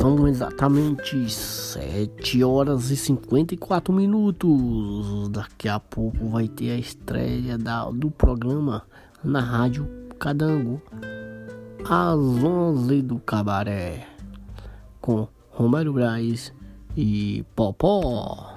São exatamente 7 horas e 54 minutos. Daqui a pouco vai ter a estreia da, do programa na Rádio Cadango, às 11 do Cabaré, com Romero Braz e Popó.